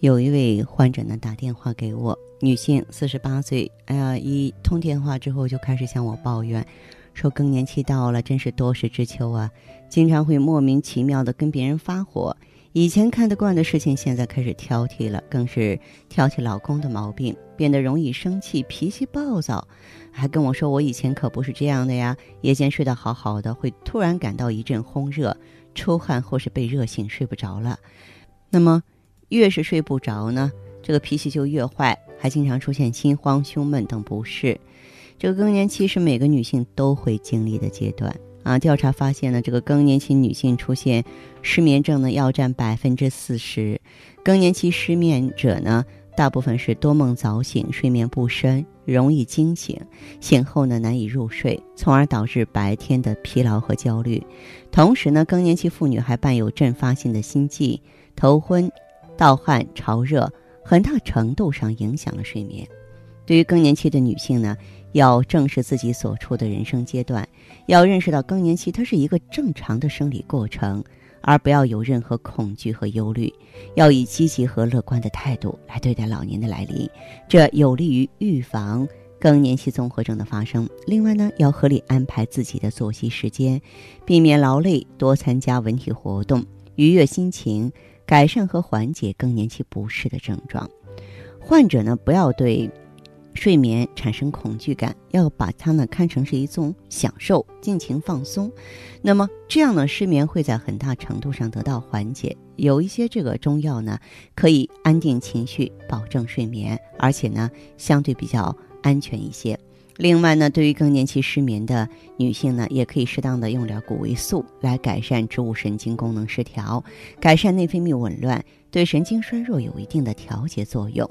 有一位患者呢打电话给我，女性，四十八岁。哎呀，一通电话之后就开始向我抱怨，说更年期到了，真是多事之秋啊，经常会莫名其妙的跟别人发火。以前看得惯的事情，现在开始挑剔了，更是挑起老公的毛病，变得容易生气，脾气暴躁，还跟我说我以前可不是这样的呀，夜间睡得好好的，会突然感到一阵烘热、出汗或是被热醒，睡不着了。那么。越是睡不着呢，这个脾气就越坏，还经常出现心慌、胸闷等不适。这个更年期是每个女性都会经历的阶段啊。调查发现呢，这个更年期女性出现失眠症呢，要占百分之四十。更年期失眠者呢，大部分是多梦早醒、睡眠不深、容易惊醒，醒后呢难以入睡，从而导致白天的疲劳和焦虑。同时呢，更年期妇女还伴有阵发性的心悸、头昏。盗汗、潮热，很大程度上影响了睡眠。对于更年期的女性呢，要正视自己所处的人生阶段，要认识到更年期它是一个正常的生理过程，而不要有任何恐惧和忧虑，要以积极和乐观的态度来对待老年的来临，这有利于预防更年期综合症的发生。另外呢，要合理安排自己的作息时间，避免劳累，多参加文体活动，愉悦心情。改善和缓解更年期不适的症状，患者呢不要对睡眠产生恐惧感，要把它呢看成是一种享受，尽情放松。那么这样呢，失眠会在很大程度上得到缓解。有一些这个中药呢，可以安定情绪，保证睡眠，而且呢相对比较安全一些。另外呢，对于更年期失眠的女性呢，也可以适当的用点谷维素来改善植物神经功能失调，改善内分泌紊乱，对神经衰弱有一定的调节作用。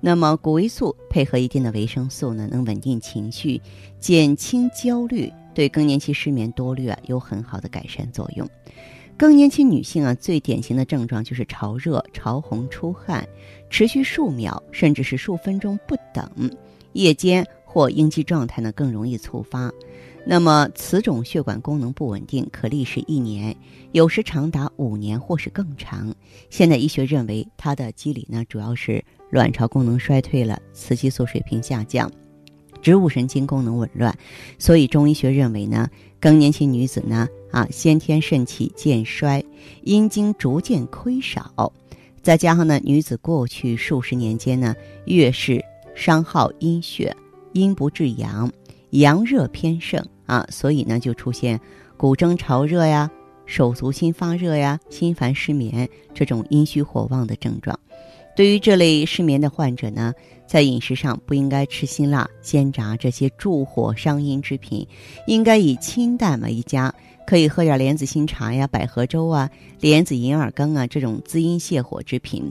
那么谷维素配合一定的维生素呢，能稳定情绪，减轻焦虑，对更年期失眠多虑啊有很好的改善作用。更年期女性啊，最典型的症状就是潮热、潮红、出汗，持续数秒甚至是数分钟不等，夜间。或应激状态呢更容易触发，那么此种血管功能不稳定可历时一年，有时长达五年或是更长。现代医学认为它的机理呢主要是卵巢功能衰退了，雌激素水平下降，植物神经功能紊乱。所以中医学认为呢，更年期女子呢啊先天肾气渐衰，阴经逐渐亏少，再加上呢女子过去数十年间呢越是伤耗阴血。阴不制阳，阳热偏盛啊，所以呢就出现骨蒸潮热呀、手足心发热呀、心烦失眠这种阴虚火旺的症状。对于这类失眠的患者呢，在饮食上不应该吃辛辣、煎炸这些助火伤阴之品，应该以清淡为佳。可以喝点莲子心茶呀、百合粥啊、莲子银耳羹啊这种滋阴泻火之品。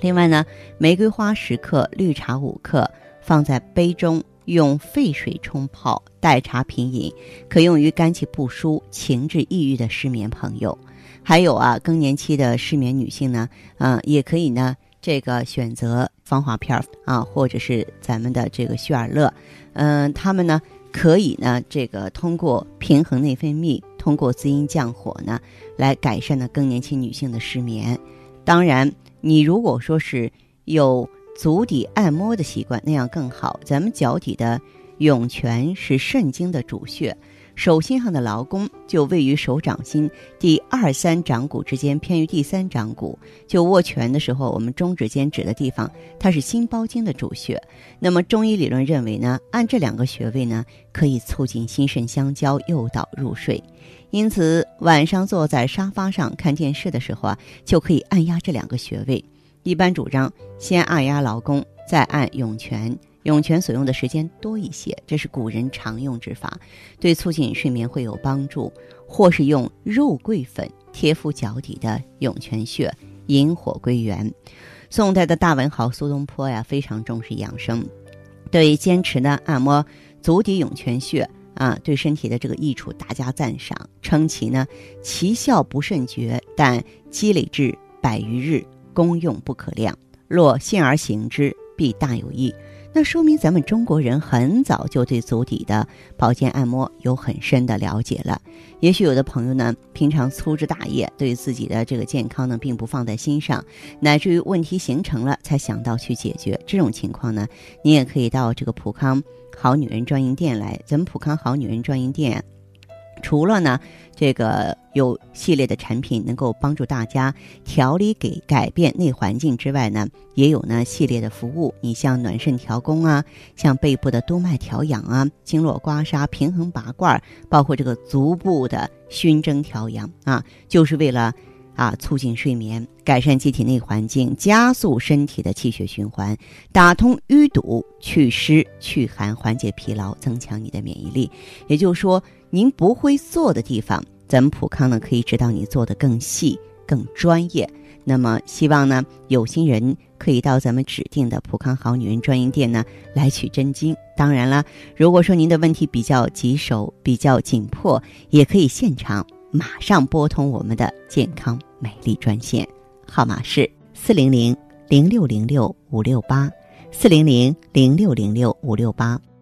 另外呢，玫瑰花十克，绿茶五克。放在杯中，用沸水冲泡，代茶品饮，可用于肝气不舒、情志抑郁的失眠朋友。还有啊，更年期的失眠女性呢，啊，也可以呢，这个选择芳华片啊，或者是咱们的这个旭尔乐，嗯，他们呢，可以呢，这个通过平衡内分泌，通过滋阴降火呢，来改善呢更年期女性的失眠。当然，你如果说是有。足底按摩的习惯那样更好。咱们脚底的涌泉是肾经的主穴，手心上的劳宫就位于手掌心第二三掌骨之间，偏于第三掌骨。就握拳的时候，我们中指尖指的地方，它是心包经的主穴。那么中医理论认为呢，按这两个穴位呢，可以促进心肾相交，诱导入睡。因此晚上坐在沙发上看电视的时候啊，就可以按压这两个穴位。一般主张先按压劳宫，再按涌泉。涌泉所用的时间多一些，这是古人常用之法，对促进睡眠会有帮助。或是用肉桂粉贴敷脚底的涌泉穴，引火归元。宋代的大文豪苏东坡呀，非常重视养生，对坚持呢按摩足底涌泉穴啊，对身体的这个益处大加赞赏，称其呢奇效不甚绝，但积累至百余日，功用不可量。若信而行之，必大有益。那说明咱们中国人很早就对足底的保健按摩有很深的了解了。也许有的朋友呢，平常粗枝大叶，对自己的这个健康呢，并不放在心上，乃至于问题形成了才想到去解决。这种情况呢，你也可以到这个普康好女人专营店来。咱们普康好女人专营店。除了呢，这个有系列的产品能够帮助大家调理、给改变内环境之外呢，也有呢系列的服务。你像暖肾调宫啊，像背部的督脉调养啊，经络刮痧、平衡拔罐，包括这个足部的熏蒸调养啊，就是为了啊促进睡眠、改善机体内环境、加速身体的气血循环、打通淤堵、祛湿祛寒、缓解疲劳、增强你的免疫力。也就是说。您不会做的地方，咱们普康呢可以指导你做的更细、更专业。那么，希望呢有心人可以到咱们指定的普康好女人专营店呢来取真经。当然了，如果说您的问题比较棘手、比较紧迫，也可以现场马上拨通我们的健康美丽专线，号码是四零零零六零六五六八，四零零零六零六五六八。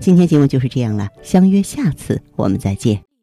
今天节目就是这样了，相约下次我们再见。